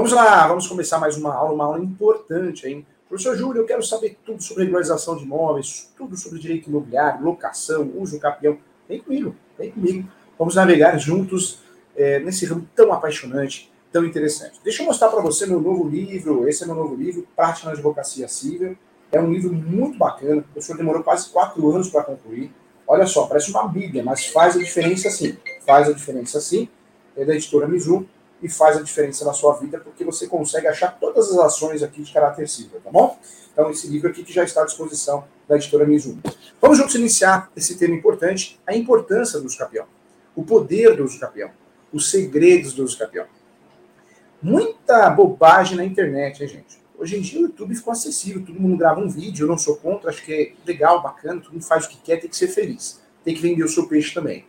Vamos lá, vamos começar mais uma aula, uma aula importante, hein? Professor Júlio, eu quero saber tudo sobre regularização de imóveis, tudo sobre direito imobiliário, locação, uso capião. Vem comigo, vem comigo. Vamos navegar juntos é, nesse ramo tão apaixonante, tão interessante. Deixa eu mostrar para você meu novo livro. Esse é meu novo livro, Prática na Advocacia Civil. É um livro muito bacana. O professor demorou quase quatro anos para concluir. Olha só, parece uma bíblia, mas faz a diferença sim. Faz a diferença sim. É da editora Mizu e faz a diferença na sua vida, porque você consegue achar todas as ações aqui de caráter civil, tá bom? Então, esse livro aqui que já está à disposição da editora Mizuno. Vamos juntos iniciar esse tema importante, a importância do uso capião, o poder do uso capião, os segredos do uso capião. Muita bobagem na internet, hein, gente? Hoje em dia o YouTube ficou acessível, todo mundo grava um vídeo, eu não sou contra, acho que é legal, bacana, todo mundo faz o que quer, tem que ser feliz. Tem que vender o seu peixe também.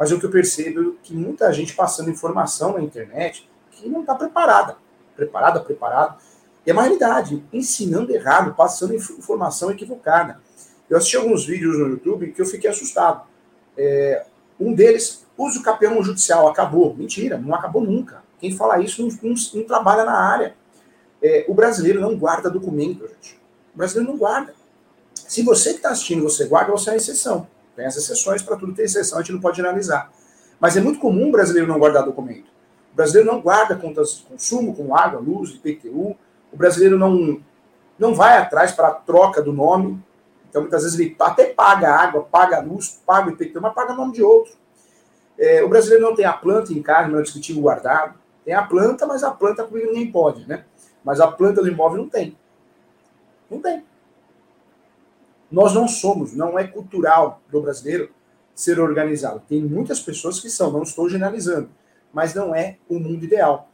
Mas o que eu percebo é que muita gente passando informação na internet que não está preparada. Preparada, preparado. E é uma realidade, ensinando errado, passando informação equivocada. Eu assisti alguns vídeos no YouTube que eu fiquei assustado. É, um deles, use o campeão judicial, acabou. Mentira, não acabou nunca. Quem fala isso não, não, não trabalha na área. É, o brasileiro não guarda documento, gente. O brasileiro não guarda. Se você que está assistindo, você guarda, você é uma exceção. Tem as exceções, para tudo ter exceção, a gente não pode generalizar. Mas é muito comum o brasileiro não guardar documento. O brasileiro não guarda contas de consumo, como água, luz, IPTU. O brasileiro não, não vai atrás para a troca do nome. Então, muitas vezes, ele até paga água, paga luz, paga IPTU, mas paga o nome de outro. É, o brasileiro não tem a planta em casa, no descritivo guardado. Tem a planta, mas a planta comigo ninguém pode, né? Mas a planta do imóvel não tem. Não tem. Nós não somos, não é cultural do brasileiro ser organizado. Tem muitas pessoas que são, não estou generalizando, mas não é o mundo ideal.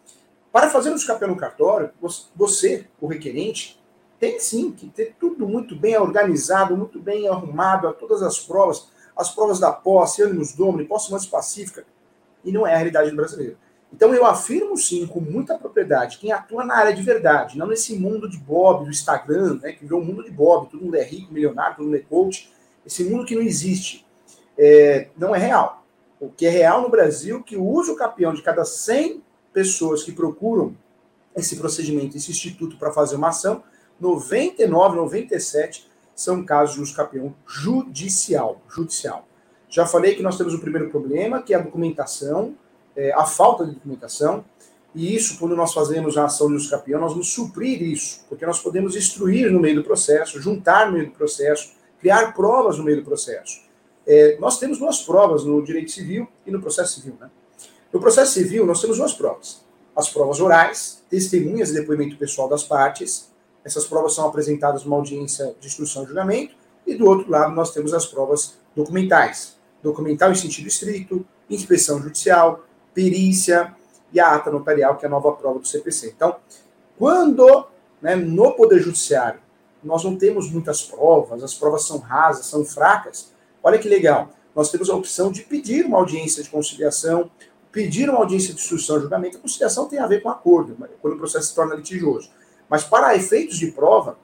Para fazer o escapé no cartório, você, o requerente, tem sim que ter tudo muito bem organizado, muito bem arrumado, todas as provas, as provas da posse, ânimos domini, posse mais pacífica, e não é a realidade do brasileiro. Então eu afirmo sim, com muita propriedade, quem atua na área de verdade, não nesse mundo de Bob, do Instagram, né, que virou um mundo de Bob, todo mundo é rico, milionário, todo mundo é coach, esse mundo que não existe, é, não é real. O que é real no Brasil, que o uso capião de cada 100 pessoas que procuram esse procedimento, esse instituto para fazer uma ação, 99, 97 são casos de uso capião judicial. judicial. Já falei que nós temos o primeiro problema, que é a documentação, é, a falta de documentação, e isso, quando nós fazemos a ação de usucapião, nós vamos suprir isso, porque nós podemos instruir no meio do processo, juntar no meio do processo, criar provas no meio do processo. É, nós temos duas provas no direito civil e no processo civil. Né? No processo civil, nós temos duas provas. As provas orais, testemunhas e depoimento pessoal das partes. Essas provas são apresentadas numa audiência de instrução e julgamento. E do outro lado, nós temos as provas documentais. Documental em sentido estrito, inspeção judicial, perícia e a ata notarial, que é a nova prova do CPC. Então, quando né, no Poder Judiciário nós não temos muitas provas, as provas são rasas, são fracas, olha que legal, nós temos a opção de pedir uma audiência de conciliação, pedir uma audiência de instrução e julgamento. A conciliação tem a ver com acordo, quando o processo se torna litigioso. Mas para efeitos de prova,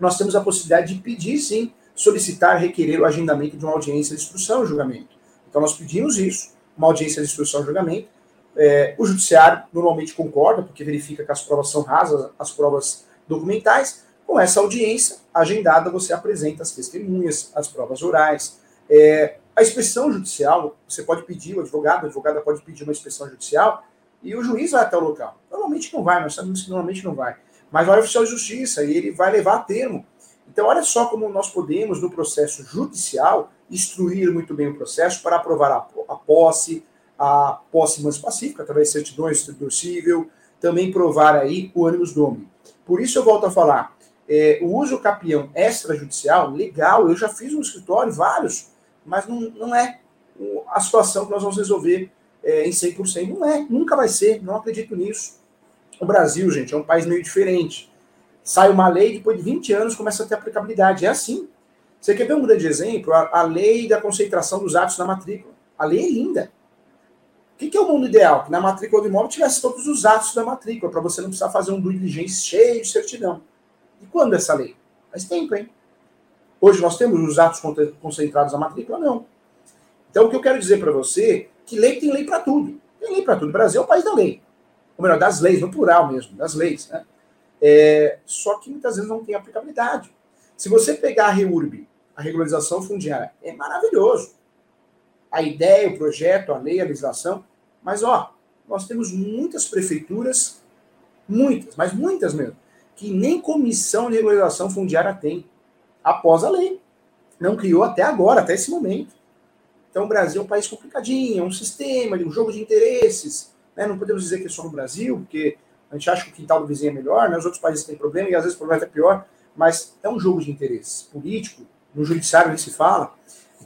nós temos a possibilidade de pedir, sim, solicitar, requerer o agendamento de uma audiência de instrução e julgamento. Então, nós pedimos isso uma audiência de instrução e julgamento. É, o judiciário normalmente concorda, porque verifica que as provas são rasas, as provas documentais. Com essa audiência agendada, você apresenta as testemunhas, as provas orais. É, a inspeção judicial, você pode pedir, o advogado, a advogada pode pedir uma inspeção judicial e o juiz vai até o local. Normalmente não vai, nós sabemos que normalmente não vai. Mas vai o oficial de justiça e ele vai levar a termo. Então, olha só como nós podemos, no processo judicial, instruir muito bem o processo para aprovar a, a posse, a posse mais pacífica, através de certidões, distribuidor civil, também provar aí o ânimos domini. Por isso eu volto a falar, é, o uso capião extrajudicial, legal, eu já fiz um escritório, vários, mas não, não é a situação que nós vamos resolver é, em 100%. Não é, nunca vai ser, não acredito nisso. O Brasil, gente, é um país meio diferente. Sai uma lei, depois de 20 anos começa a ter aplicabilidade. É assim. Você quer ver um grande exemplo? A, a lei da concentração dos atos na matrícula. A lei é linda. O que, que é o mundo ideal? Que na matrícula do imóvel tivesse todos os atos da matrícula, para você não precisar fazer um due diligence cheio de certidão. E quando essa lei? Faz tempo, hein? Hoje nós temos os atos concentrados na matrícula? Não. Então o que eu quero dizer para você que lei tem lei para tudo. Tem lei para tudo. O Brasil é o país da lei. ou melhor, das leis, no plural mesmo, das leis. Né? É, só que muitas vezes não tem aplicabilidade. Se você pegar a REURB, a regularização fundiária, é maravilhoso. A ideia, o projeto, a lei, a legislação, mas ó, nós temos muitas prefeituras, muitas, mas muitas mesmo, que nem comissão de regularização fundiária tem, após a lei. Não criou até agora, até esse momento. Então o Brasil é um país complicadinho, é um sistema, um jogo de interesses. Né? Não podemos dizer que é só no Brasil, porque a gente acha que o quintal do vizinho é melhor, né? os outros países têm problema e às vezes o problema é pior, mas é um jogo de interesses político, no judiciário nem se fala.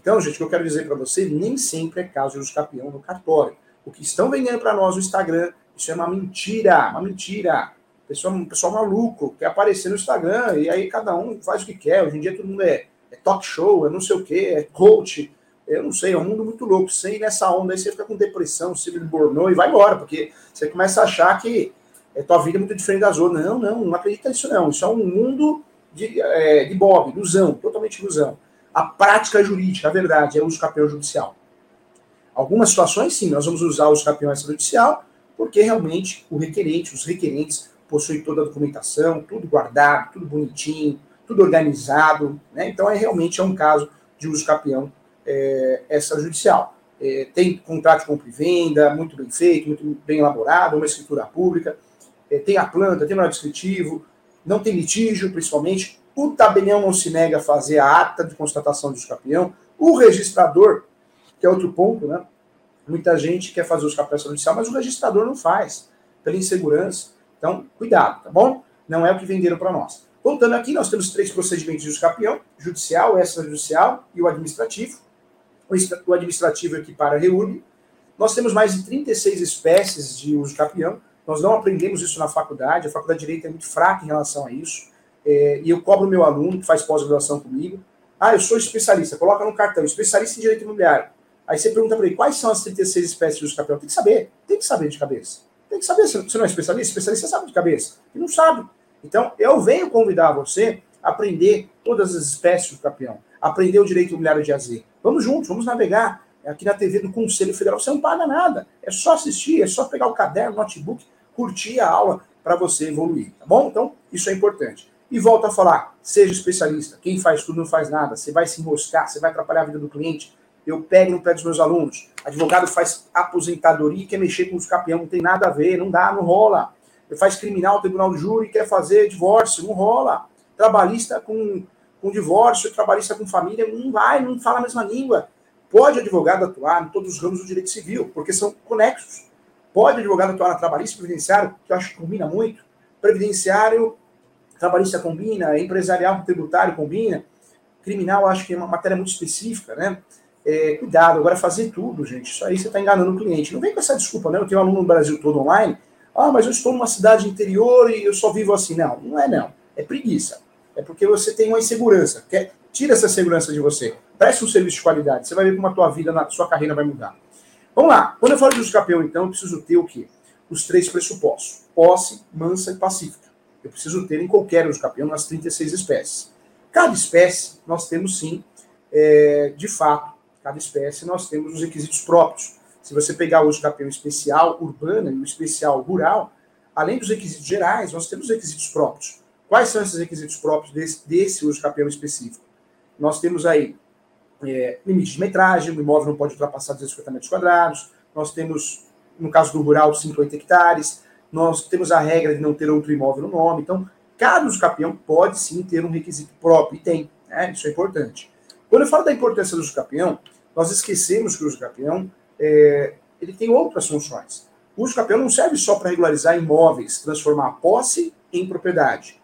Então, gente, o que eu quero dizer para você, nem sempre é caso de campeão no cartório. O que estão vendendo para nós no Instagram, isso é uma mentira, uma mentira. Pessoal, pessoal maluco, quer aparecer no Instagram, e aí cada um faz o que quer. Hoje em dia todo mundo é, é talk show, é não sei o quê, é coach, eu não sei, é um mundo muito louco. Sem nessa onda aí você fica com depressão, síndrome de Burnout e vai embora, porque você começa a achar que é, tua vida é muito diferente das outras. Não, não, não acredita nisso não. Isso é um mundo de, é, de Bob, ilusão, totalmente ilusão. A prática jurídica, a verdade, é o uso campeão judicial. Algumas situações, sim, nós vamos usar o uso campeão judicial, porque realmente o requerente, os requerentes, possuem toda a documentação, tudo guardado, tudo bonitinho, tudo organizado. Né? Então, é realmente é um caso de uso campeão é, extrajudicial. É, tem contrato de compra e venda, muito bem feito, muito bem elaborado, uma escritura pública, é, tem a planta, tem o descritivo, não tem litígio, principalmente. O tabelião não se nega a fazer a ata de constatação de escapião. O registrador, que é outro ponto, né? Muita gente quer fazer o escapião judicial, mas o registrador não faz, pela insegurança. Então, cuidado, tá bom? Não é o que venderam para nós. Voltando aqui, nós temos três procedimentos de escapião: judicial, extrajudicial e o administrativo o administrativo equipara a REURB. Nós temos mais de 36 espécies de uso capião. Nós não aprendemos isso na faculdade, a faculdade de Direito é muito fraca em relação a isso. É, e eu cobro meu aluno que faz pós-graduação comigo. Ah, eu sou especialista, coloca no cartão, especialista em direito imobiliário. Aí você pergunta para ele quais são as 36 espécies de uso. Tem que saber, tem que saber de cabeça. Tem que saber, você não é especialista? Especialista sabe de cabeça. E não sabe. Então, eu venho convidar você a aprender todas as espécies de capião, aprender o direito imobiliário de AZ, Vamos juntos, vamos navegar. Aqui na TV do Conselho Federal você não paga nada. É só assistir, é só pegar o caderno, o notebook, curtir a aula para você evoluir, tá bom? Então, isso é importante. E volto a falar, seja especialista. Quem faz tudo não faz nada. Você vai se enroscar, você vai atrapalhar a vida do cliente. Eu pego no pé dos meus alunos. Advogado faz aposentadoria e quer mexer com os campeões, não tem nada a ver, não dá, não rola. Ele faz criminal, tribunal de júri, quer fazer divórcio, não rola. Trabalhista com com divórcio, trabalhista com família, não vai, não fala a mesma língua. Pode advogado atuar em todos os ramos do direito civil, porque são conexos. Pode advogado atuar na trabalhista previdenciário, que eu acho que combina muito. Previdenciário, trabalhista combina, empresarial, tributário combina. Criminal, acho que é uma matéria muito específica, né? É, cuidado, agora fazer tudo, gente. Isso aí você está enganando o cliente. Não vem com essa desculpa, né? Eu tenho um aluno no Brasil todo online. Ah, mas eu estou numa cidade interior e eu só vivo assim. Não, não é não. É preguiça é porque você tem uma insegurança. Quer, tira essa segurança de você. Preste um serviço de qualidade. Você vai ver como a tua vida, a sua carreira vai mudar. Vamos lá. Quando eu falo de uso campeão, então, eu preciso ter o quê? Os três pressupostos. Posse, mansa e pacífica. Eu preciso ter em qualquer campeão nas 36 espécies. Cada espécie, nós temos sim, é, de fato, cada espécie nós temos os requisitos próprios. Se você pegar o uso campeão especial urbana e o especial rural, além dos requisitos gerais, nós temos requisitos próprios. Quais são esses requisitos próprios desse, desse uso capião específico? Nós temos aí é, limite de metragem, o imóvel não pode ultrapassar 250 metros quadrados, nós temos, no caso do rural, 50 hectares, nós temos a regra de não ter outro imóvel no nome, então cada uso capião pode sim ter um requisito próprio, e tem, né? isso é importante. Quando eu falo da importância do uso capião, nós esquecemos que o uso capião é, ele tem outras funções. O uso capião não serve só para regularizar imóveis, transformar a posse em propriedade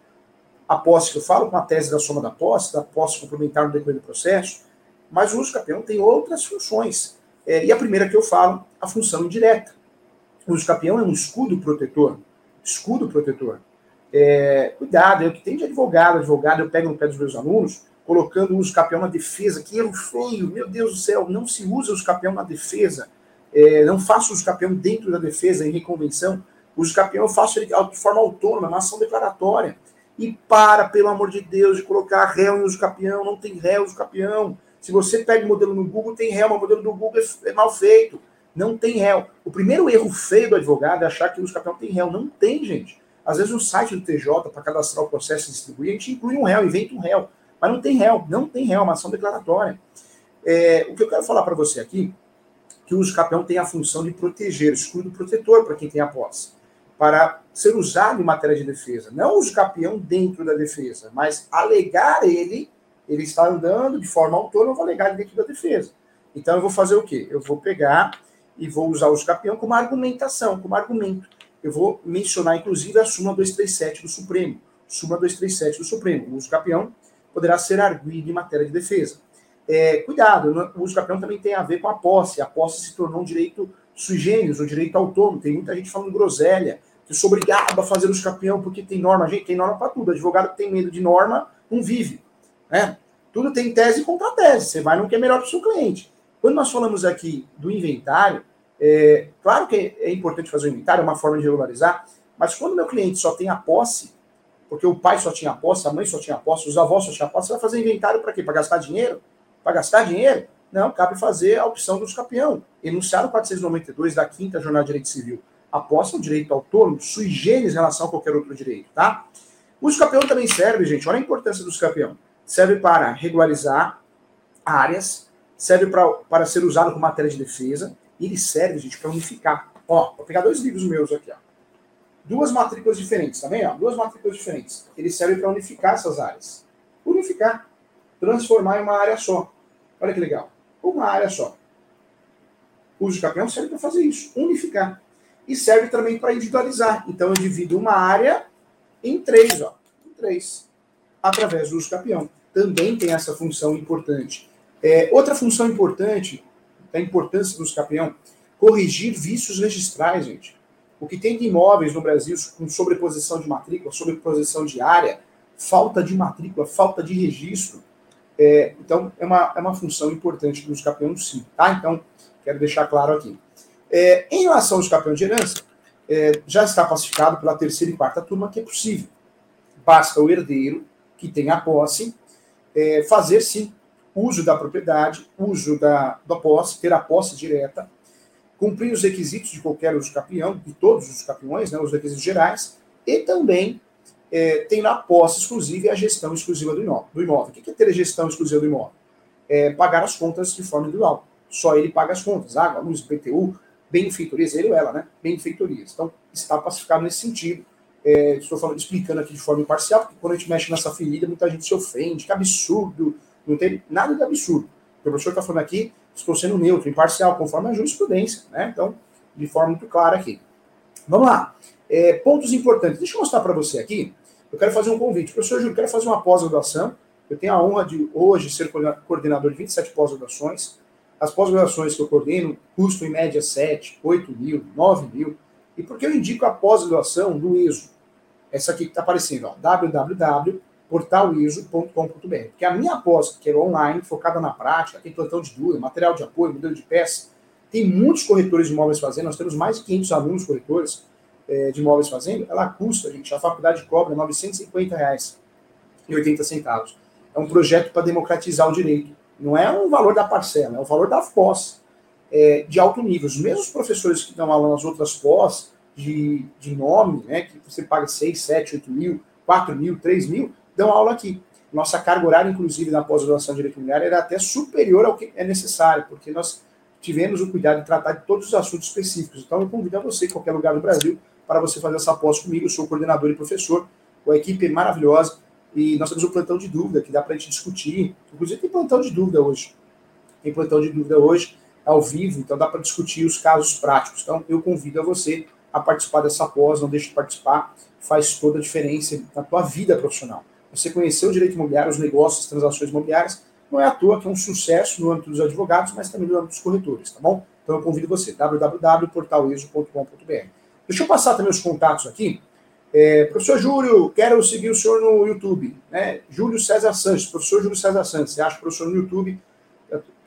a posse que eu falo, com a tese da soma da posse, da posse complementar no decorrer do processo, mas o uso capião tem outras funções. É, e a primeira que eu falo, a função indireta. O capião é um escudo protetor. Escudo protetor. É, cuidado, o que tem de advogado, advogado, eu pego no pé dos meus alunos, colocando o uso na defesa, que erro feio, meu Deus do céu, não se usa o uso na defesa, é, não faço o uso dentro da defesa, em reconvenção, o uso eu faço ele de forma autônoma, na ação declaratória. E para, pelo amor de Deus, de colocar réu em uso. Não tem réu uso capião. Se você pega o modelo no Google, tem réu, mas o modelo do Google é, é mal feito. Não tem réu. O primeiro erro feio do advogado é achar que o uso capião tem réu. Não tem, gente. Às vezes no site do TJ, para cadastrar o processo e distribuir, a gente inclui um réu, inventa um réu. Mas não tem réu, não tem réu, é uma ação declaratória. É, o que eu quero falar para você aqui, que o uso capião tem a função de proteger, escudo protetor para quem tem a posse, para ser usado em matéria de defesa. Não o uso capião dentro da defesa, mas alegar ele, ele está andando de forma autônoma, eu vou alegar ele dentro da defesa. Então eu vou fazer o quê? Eu vou pegar e vou usar o capião como argumentação, como argumento. Eu vou mencionar, inclusive, a súmula 237 do Supremo. Súmula 237 do Supremo. O uso capião poderá ser arguído em matéria de defesa. É, cuidado, o uso capião também tem a ver com a posse. A posse se tornou um direito sui generis, um direito autônomo. Tem muita gente falando groselha, que eu sou obrigado a fazer uso capião porque tem norma. Gente, tem norma para tudo. Advogado que tem medo de norma não vive. Né? Tudo tem tese contra tese. Você vai no que é melhor para o seu cliente. Quando nós falamos aqui do inventário, é, claro que é importante fazer o inventário, é uma forma de regularizar, mas quando meu cliente só tem a posse, porque o pai só tinha posse, a mãe só tinha posse, os avós só tinham posse, você vai fazer inventário para quê? Para gastar dinheiro? Para gastar dinheiro? Não, cabe fazer a opção do escapião. Enunciado 492 da quinta Jornada de Direito Civil. A posse é um direito autônomo, sui generis em relação a qualquer outro direito, tá? O escapião também serve, gente, olha a importância do escapião. Serve para regularizar áreas, serve pra, para ser usado como matéria de defesa, e ele serve, gente, para unificar. Ó, vou pegar dois livros meus aqui, ó. Duas matrículas diferentes, tá vendo? Duas matrículas diferentes. Ele serve para unificar essas áreas. Unificar. Transformar em uma área só. Olha que legal. Uma área só. O uso de campeão serve para fazer isso, unificar. E serve também para individualizar. Então eu divido uma área em três, ó. Em três. Através do uso campeão. Também tem essa função importante. É, outra função importante da importância do escapião, corrigir vícios registrais, gente. O que tem de imóveis no Brasil com sobreposição de matrícula, sobreposição de área, falta de matrícula, falta de registro. É, então, é uma, é uma função importante do escapião, sim. Tá? Então, quero deixar claro aqui. É, em relação ao escapião de herança, é, já está pacificado pela terceira e quarta turma que é possível. Basta o herdeiro, que tem a posse, é, fazer sim uso da propriedade, uso da, da posse, ter a posse direta, cumprir os requisitos de qualquer uso capião, de todos os capiões, né, os requisitos gerais, e também é, tem na posse exclusiva e a gestão exclusiva do imóvel. Do imóvel. O que é ter a gestão exclusiva do imóvel? É pagar as contas de forma individual. Só ele paga as contas, água, luz, PTU, benfeitorias, ele ou ela, né? Benfeitorias. Então, está pacificado nesse sentido. É, estou falando, explicando aqui de forma imparcial, porque quando a gente mexe nessa ferida, muita gente se ofende, que absurdo, não tem nada de absurdo. O professor está falando aqui, estou sendo neutro, imparcial, conforme a jurisprudência, né? Então, de forma muito clara aqui. Vamos lá. É, pontos importantes. Deixa eu mostrar para você aqui. Eu quero fazer um convite. Professor Júlio, quero fazer uma pós-graduação. Eu tenho a honra de hoje ser coordenador de 27 pós-graduações. As pós-graduações que eu coordeno custam em média 7, 8 mil, 9 mil. E por que eu indico a pós-graduação do ESO? Essa aqui que está aparecendo, www portaliso.com.br. Porque a minha aposta, que é online, focada na prática, tem plantão de dúvida, material de apoio, modelo de peça, tem muitos corretores de imóveis fazendo, nós temos mais de 500 alunos corretores é, de imóveis fazendo, ela custa, gente, a faculdade cobra R$ 950,80 centavos. É um projeto para democratizar o direito. Não é um valor da parcela, é o valor da pós é, de alto nível. Os mesmos professores que dão aula nas outras pós de, de nome, né, que você paga 6, 7, 8 mil, 4 mil, 3 mil, dão aula aqui. Nossa carga horária, inclusive, na pós-graduação de Direito Imobiliário, era até superior ao que é necessário, porque nós tivemos o cuidado de tratar de todos os assuntos específicos. Então, eu convido a você, em qualquer lugar do Brasil, para você fazer essa pós comigo. Eu sou coordenador e professor, a equipe é maravilhosa, e nós temos um plantão de dúvida que dá para a gente discutir. Inclusive, tem plantão de dúvida hoje. Tem plantão de dúvida hoje, ao vivo, então dá para discutir os casos práticos. Então, eu convido a você a participar dessa pós, não deixe de participar, faz toda a diferença na tua vida profissional você conhecer o direito imobiliário, os negócios, as transações imobiliárias, não é à toa que é um sucesso no âmbito dos advogados, mas também no âmbito dos corretores, tá bom? Então eu convido você, www.portaleso.com.br. Deixa eu passar também os contatos aqui. É, professor Júlio, quero seguir o senhor no YouTube. Né? Júlio César Santos, professor Júlio César Santos. Você acha o professor no YouTube,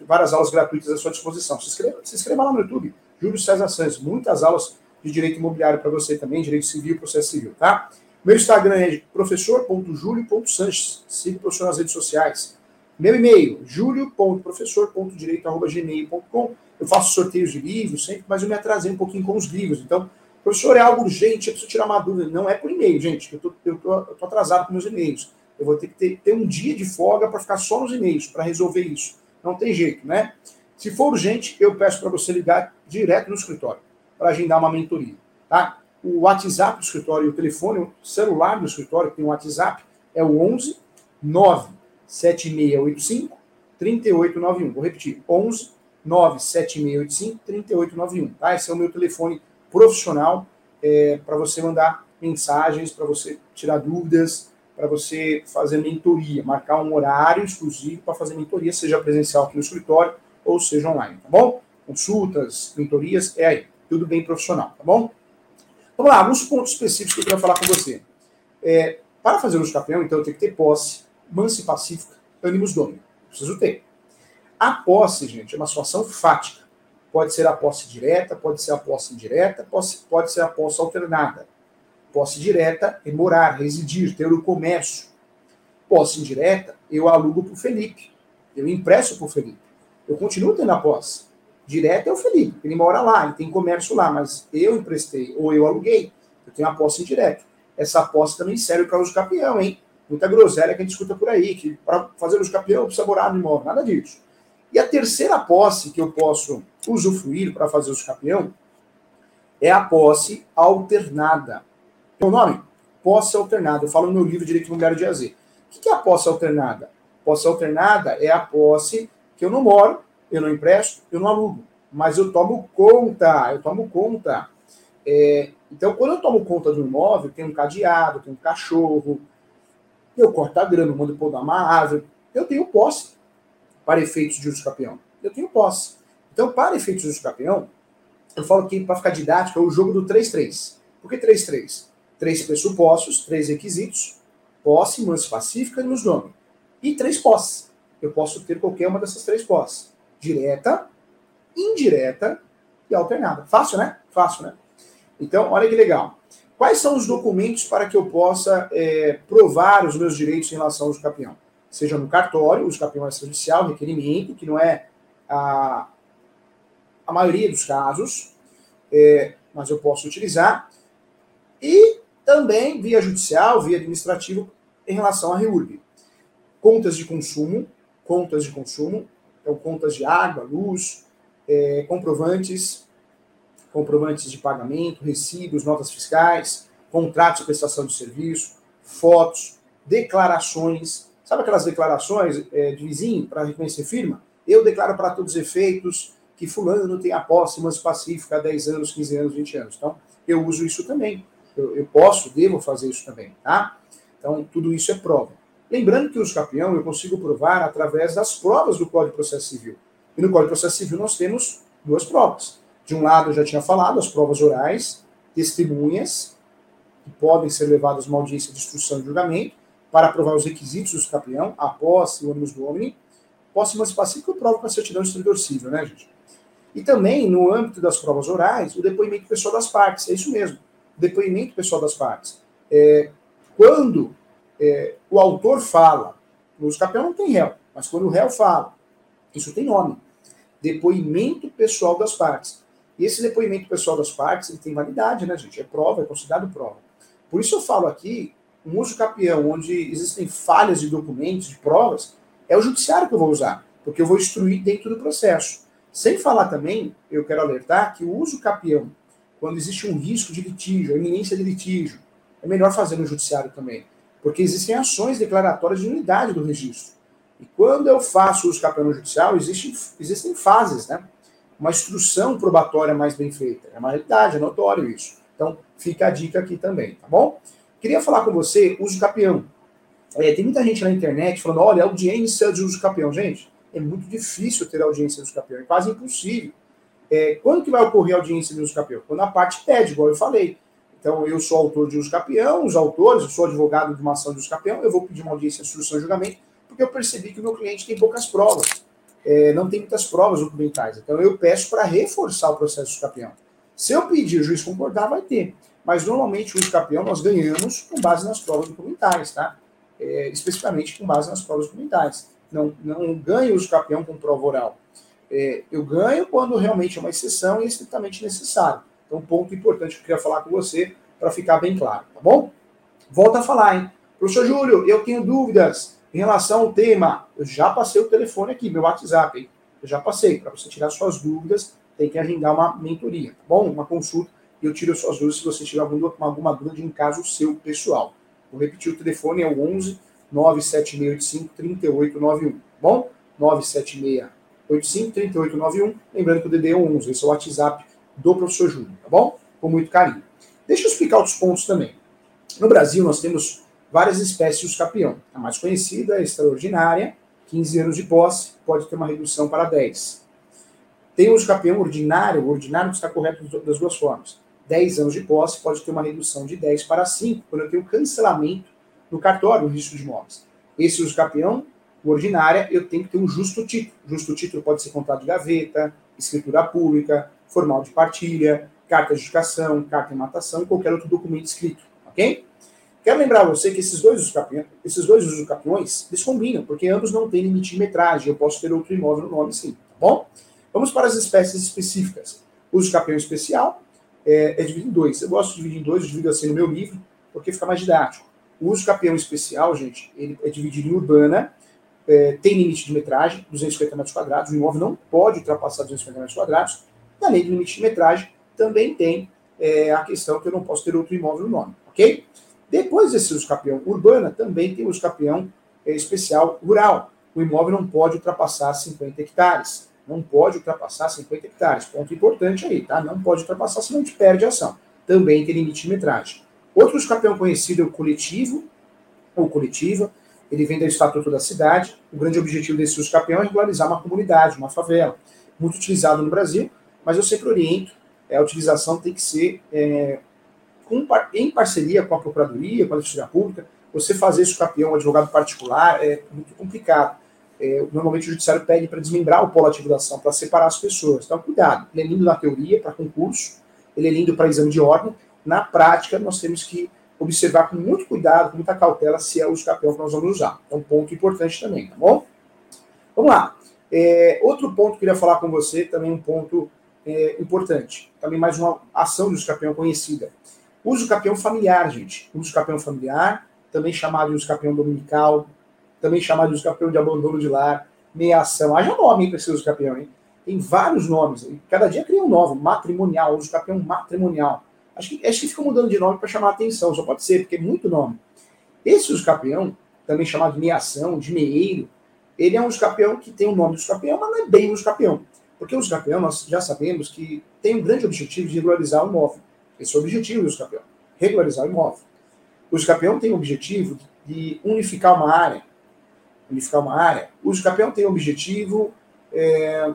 várias aulas gratuitas à sua disposição. Se inscreva, se inscreva lá no YouTube, Júlio César Santos. Muitas aulas de direito imobiliário para você também, direito civil, processo civil, tá? Meu Instagram é professor.julio.sanches. Siga o professor nas redes sociais. Meu e-mail, julio.professor.direito.gmail.com. Eu faço sorteios de livros sempre, mas eu me atrasei um pouquinho com os livros. Então, professor, é algo urgente, eu preciso tirar uma dúvida. Não é por e-mail, gente. Eu tô, eu tô, eu tô atrasado com meus e-mails. Eu vou ter que ter, ter um dia de folga para ficar só nos e-mails, para resolver isso. Não tem jeito, né? Se for urgente, eu peço para você ligar direto no escritório para agendar uma mentoria, tá? O WhatsApp do escritório e o telefone, o celular do escritório, que tem o WhatsApp, é o 11 97685 3891. Vou repetir, 11 97685 3891, tá? Esse é o meu telefone profissional é, para você mandar mensagens, para você tirar dúvidas, para você fazer mentoria, marcar um horário exclusivo para fazer mentoria, seja presencial aqui no escritório ou seja online, tá bom? Consultas, mentorias, é aí. Tudo bem profissional, tá bom? Vamos lá, alguns pontos específicos que eu quero falar com você. É, para fazer o campeão, então, eu tenho que ter posse, mansa e pacífica, ânimos domínio. Preciso ter. A posse, gente, é uma situação fática. Pode ser a posse direta, pode ser a posse indireta, pode, pode ser a posse alternada. Posse direta é morar, residir, ter o comércio. Posse indireta, eu alugo para o Felipe. Eu empresto para o Felipe. Eu continuo tendo a posse. Direta é o Felipe, ele mora lá, ele tem comércio lá, mas eu emprestei ou eu aluguei. Eu tenho a posse indireta. Essa posse também serve para uso campeão, hein? Muita groselha que a gente escuta por aí, que para fazer uso campeão precisa morar no imóvel. Nada disso. E a terceira posse que eu posso usufruir para fazer uso campeão é a posse alternada. O nome? Posse alternada. Eu falo no meu livro Direito Imobiliário de AZ. O que é a posse alternada? Posse alternada é a posse que eu não moro, eu não empresto, eu não alugo, mas eu tomo conta, eu tomo conta. É, então, quando eu tomo conta do imóvel, tem um cadeado, tem um cachorro, eu corto a grama, mando podar uma árvore, eu tenho posse para efeitos de uso campeão. Eu tenho posse. Então, para efeitos de uso campeão, eu falo que, para ficar didático, é o jogo do 3-3. Por que 3-3? Três pressupostos, três requisitos, posse, manso pacífica e nos nome. E três posses eu posso ter qualquer uma dessas três posses: direta, indireta e alternada. Fácil, né? Fácil, né? Então, olha que legal. Quais são os documentos para que eu possa é, provar os meus direitos em relação ao campeão? Seja no cartório, o campeão é judicial, requerimento, que não é a, a maioria dos casos, é, mas eu posso utilizar. E também via judicial, via administrativo, em relação à REURB. Contas de consumo, contas de consumo, então contas de água, luz, é, comprovantes, comprovantes de pagamento, recibos, notas fiscais, contratos de prestação de serviço, fotos, declarações. Sabe aquelas declarações é, de vizinho para reconhecer firma? Eu declaro para todos os efeitos que fulano tem a posse pacífica há 10 anos, 15 anos, 20 anos. Então, eu uso isso também. Eu, eu posso, devo fazer isso também, tá? Então, tudo isso é prova. Lembrando que o campeão eu consigo provar através das provas do Código de Processo Civil. E no Código de Processo Civil nós temos duas provas. De um lado, eu já tinha falado, as provas orais, testemunhas, que podem ser levadas a uma audiência de instrução e julgamento, para provar os requisitos do campeão, a posse, o ônibus do homem, posse emancipação que eu provo com a certidão de né, gente? E também, no âmbito das provas orais, o depoimento pessoal das partes, é isso mesmo, depoimento pessoal das partes. É, quando é, o autor fala, no escapião não tem réu, mas quando o réu fala, isso tem nome. Depoimento pessoal das partes. E esse depoimento pessoal das partes, ele tem validade, né, gente? É prova, é considerado prova. Por isso eu falo aqui, um uso capião onde existem falhas de documentos, de provas, é o judiciário que eu vou usar, porque eu vou instruir dentro do processo. Sem falar também, eu quero alertar que o uso capião, quando existe um risco de litígio, a iminência de litígio, é melhor fazer no judiciário também porque existem ações declaratórias de unidade do registro. E quando eu faço o escapamento judicial, existe, existem fases, né? Uma instrução probatória mais bem feita. É uma realidade, é notório isso. Então, fica a dica aqui também, tá bom? Queria falar com você, uso capião. É, tem muita gente na internet falando, olha, audiência de uso capião. Gente, é muito difícil ter audiência de uso capião, é quase impossível. É, quando que vai ocorrer a audiência de uso capião? Quando a parte pede, igual eu falei. Então, eu sou autor de uso capião, os autores, eu sou advogado de uma ação de uso eu vou pedir uma audiência de instrução e julgamento, porque eu percebi que o meu cliente tem poucas provas, é, não tem muitas provas documentais. Então, eu peço para reforçar o processo de capião. Se eu pedir o juiz concordar, vai ter. Mas, normalmente, o uso nós ganhamos com base nas provas documentais, tá? É, especificamente com base nas provas documentais. não, não ganho uso campeão com prova oral. É, eu ganho quando realmente é uma exceção e é estritamente necessário. Então, um ponto importante que eu queria falar com você para ficar bem claro, tá bom? Volta a falar, hein? Professor Júlio, eu tenho dúvidas em relação ao tema. Eu já passei o telefone aqui, meu WhatsApp, hein? Eu já passei. Para você tirar suas dúvidas, tem que agendar uma mentoria, tá bom? Uma consulta. E eu tiro suas dúvidas se você tiver alguma, alguma dúvida em caso seu pessoal. Vou repetir o telefone, é o 11 97685 3891, tá bom? 97685 3891. Lembrando que o DD é 11, esse é o WhatsApp do professor Júlio, tá bom? Com muito carinho. Deixa eu explicar outros pontos também. No Brasil, nós temos várias espécies de escapião. A mais conhecida é extraordinária, 15 anos de posse, pode ter uma redução para 10. Tem o escapião ordinário, o ordinário está correto das duas formas. 10 anos de posse pode ter uma redução de 10 para 5, quando eu tenho cancelamento no cartório, no risco de imóveis. Esse uso campeão, o ordinária, eu tenho que ter um justo título. Justo título pode ser contrato de gaveta, escritura pública, formal de partilha, carta de educação, carta de matação, qualquer outro documento escrito, ok? Quero lembrar você que esses dois esses dois usucapiões, eles combinam, porque ambos não têm limite de metragem, eu posso ter outro imóvel no nome sim, tá bom? Vamos para as espécies específicas. O usucapião especial é, é dividido em dois. Eu gosto de dividir em dois, eu divido assim no meu livro, porque fica mais didático. O usucapião especial, gente, ele é dividido em urbana, é, tem limite de metragem, 250 metros quadrados, o imóvel não pode ultrapassar 250 metros quadrados, e além do limite de metragem, também tem é, a questão que eu não posso ter outro imóvel no nome, ok? Depois desse uso campeão urbana, também tem o uso é, especial rural. O imóvel não pode ultrapassar 50 hectares. Não pode ultrapassar 50 hectares. Ponto importante aí, tá? Não pode ultrapassar, senão a gente perde a ação. Também tem limite de metragem. Outro uso conhecido é o coletivo, ou coletiva. Ele vem do Estatuto da Cidade. O grande objetivo desse uso é regularizar uma comunidade, uma favela. Muito utilizado no Brasil, mas eu sempre oriento é, a utilização tem que ser é, com, em parceria com a Procuradoria, com a Defensoria Pública. Você fazer isso campeão, um advogado particular, é muito complicado. É, normalmente o judiciário pede para desmembrar o polo ativo da ação, para separar as pessoas. Então, cuidado. Ele é lindo na teoria, para concurso, ele é lindo para exame de ordem. Na prática, nós temos que observar com muito cuidado, com muita cautela, se é o escapeão que nós vamos usar. É um ponto importante também, tá bom? Vamos lá. É, outro ponto que eu queria falar com você, também um ponto é, importante. Também mais uma ação do escapeão conhecida. Uso capião familiar, gente. Uso capião familiar, também chamado de uso capião dominical, também chamado de uso capião de abandono de lar, meiação. Haja nome para esse uso capião, hein? Tem vários nomes. Cada dia cria um novo. Matrimonial, uso capião matrimonial. Acho que, acho que fica mudando de nome para chamar a atenção, só pode ser, porque é muito nome. Esse uso capião, também chamado de meiação, de meeiro, ele é um uso capião que tem o nome do uso capião, mas não é bem uso capião. Porque o capião, nós já sabemos que tem um grande objetivo de regularizar o imóvel. Esse é o objetivo do escapião, regularizar o imóvel. O escapião tem o objetivo de unificar uma área. Unificar uma área. O escapião tem o objetivo é,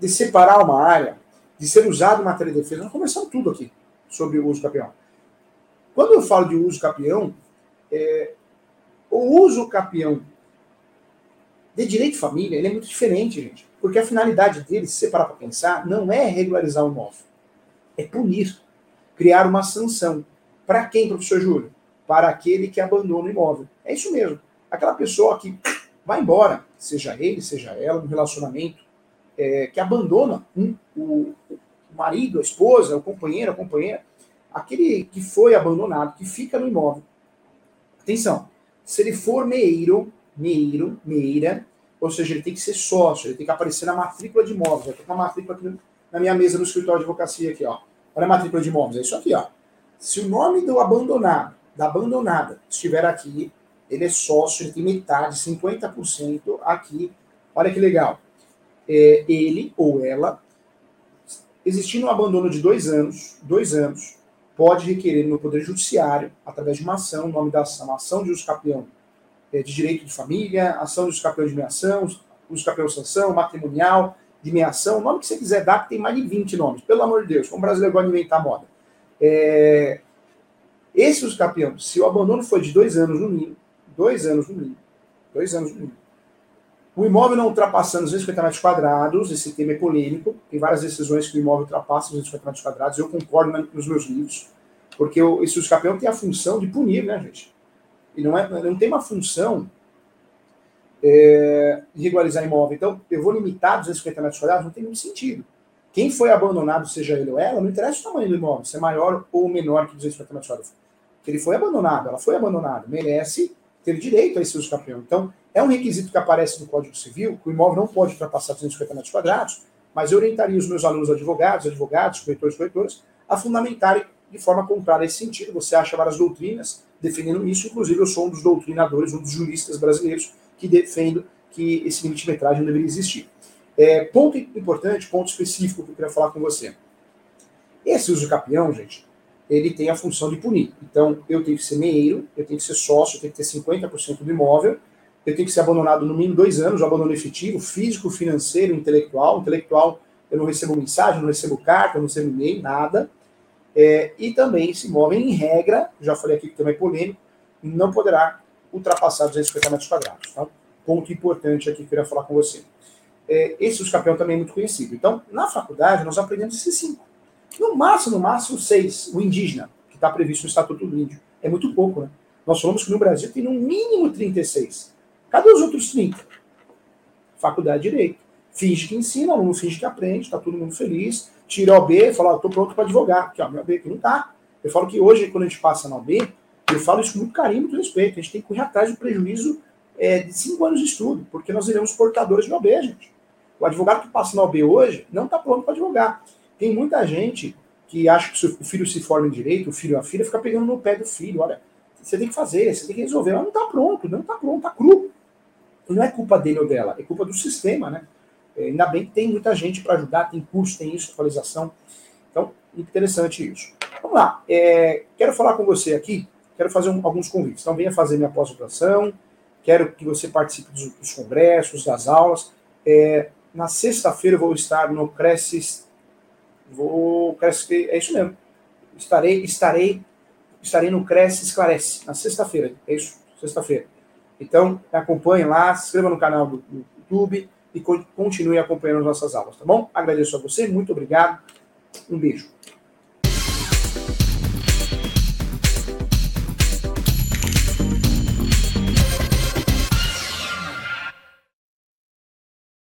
de separar uma área, de ser usado em matéria de defesa. Nós conversamos tudo aqui sobre o uso capião. Quando eu falo de uso capião, é, o uso capião de direito de família ele é muito diferente, gente. Porque a finalidade dele, se você parar para pensar, não é regularizar o imóvel é punir, criar uma sanção. Para quem, professor Júlio? Para aquele que abandona o imóvel. É isso mesmo. Aquela pessoa que vai embora, seja ele, seja ela, no relacionamento, é, que abandona um, o, o marido, a esposa, o companheiro, a companheira, aquele que foi abandonado, que fica no imóvel. Atenção, se ele for meiro, meiro, meira, ou seja, ele tem que ser sócio, ele tem que aparecer na matrícula de imóveis. Eu estou com uma matrícula aqui na minha mesa no escritório de advocacia aqui, ó. Olha a matrícula de imóveis, é isso aqui, ó. Se o nome do abandonado, da abandonada, estiver aqui, ele é sócio, ele tem metade, 50% aqui. Olha que legal. É, ele ou ela, existindo um abandono de dois anos, dois anos, pode requerer no Poder Judiciário, através de uma ação, o nome da ação, ação de uso capião é, de direito de família, ação de uso capião de meação, uso capião sanção, matrimonial, de meação, o nome que você quiser dar, que tem mais de 20 nomes, pelo amor de Deus, como o brasileiro gosta de inventar moda. É... Esse os campeão, se o abandono foi de dois anos no mínimo, dois anos no mínimo, dois anos no mínimo, o imóvel não ultrapassando os 250 metros quadrados, esse tema é polêmico, tem várias decisões que o imóvel ultrapassa os 250 metros quadrados, eu concordo nos meus livros, porque esse usucapião tem a função de punir, né, gente? E não, é, não tem uma função é, regularizar imóvel. Então, eu vou limitar 250 metros quadrados, não tem nenhum sentido. Quem foi abandonado, seja ele ou ela, não interessa o tamanho do imóvel, se é maior ou menor que 250 metros quadrados. Ele foi abandonado, ela foi abandonada, merece ter direito a esse uso campeão. Então, é um requisito que aparece no Código Civil, que o imóvel não pode ultrapassar 250 metros quadrados, mas eu orientaria os meus alunos advogados, advogados, corretores, corretoras, a fundamentarem de forma contrária a esse sentido. Você acha várias doutrinas defendendo isso, inclusive eu sou um dos doutrinadores, um dos juristas brasileiros que defendo que esse limite de metragem não deveria existir. É, ponto importante, ponto específico que eu queria falar com você. Esse uso capião, gente, ele tem a função de punir. Então, eu tenho que ser meeiro, eu tenho que ser sócio, eu tenho que ter 50% do imóvel, eu tenho que ser abandonado no mínimo dois anos, o abandono efetivo, físico, financeiro, intelectual. Intelectual, eu não recebo mensagem, não recebo carta, não recebo e-mail, nada. É, e também esse imóvel, em regra, já falei aqui que também é polêmico, não poderá ultrapassar 250 metros quadrados. Tá? Ponto importante aqui que eu queria falar com você. É, esse campeão também é muito conhecido. Então, na faculdade, nós aprendemos esses cinco. No máximo, no máximo, seis. O indígena, que está previsto no Estatuto do Índio. É muito pouco, né? Nós falamos que no Brasil tem no mínimo 36. Cadê os outros 30? Faculdade de Direito. Finge que ensina, aluno finge que aprende, está todo mundo feliz. Tira o OB, fala, estou pronto para advogar. Aqui, ó, meu OB aqui não está. Eu falo que hoje, quando a gente passa na OB, eu falo isso com muito carinho, muito respeito. A gente tem que correr atrás do prejuízo é, de cinco anos de estudo, porque nós iremos portadores de OB, gente. O advogado que passa na OB hoje não está pronto para advogar. Tem muita gente que acha que se o filho se forma em direito, o filho ou a filha, fica pegando no pé do filho. Olha, você tem que fazer, você tem que resolver. Mas não está pronto, não está pronto, está cru. E não é culpa dele ou dela, é culpa do sistema, né? É, ainda bem que tem muita gente para ajudar, tem curso, tem isso, atualização. Então, interessante isso. Vamos lá. É, quero falar com você aqui, quero fazer um, alguns convites. Então, venha fazer minha pós-graduação, quero que você participe dos, dos congressos, das aulas. É, na sexta-feira eu vou estar no Cresce. Vou. Cresce, é isso mesmo. Estarei, estarei, estarei no Cresce Esclarece, na sexta-feira. É isso, sexta-feira. Então, acompanhe lá, se inscreva no canal do, do YouTube e continue acompanhando as nossas aulas, tá bom? Agradeço a você, muito obrigado. Um beijo.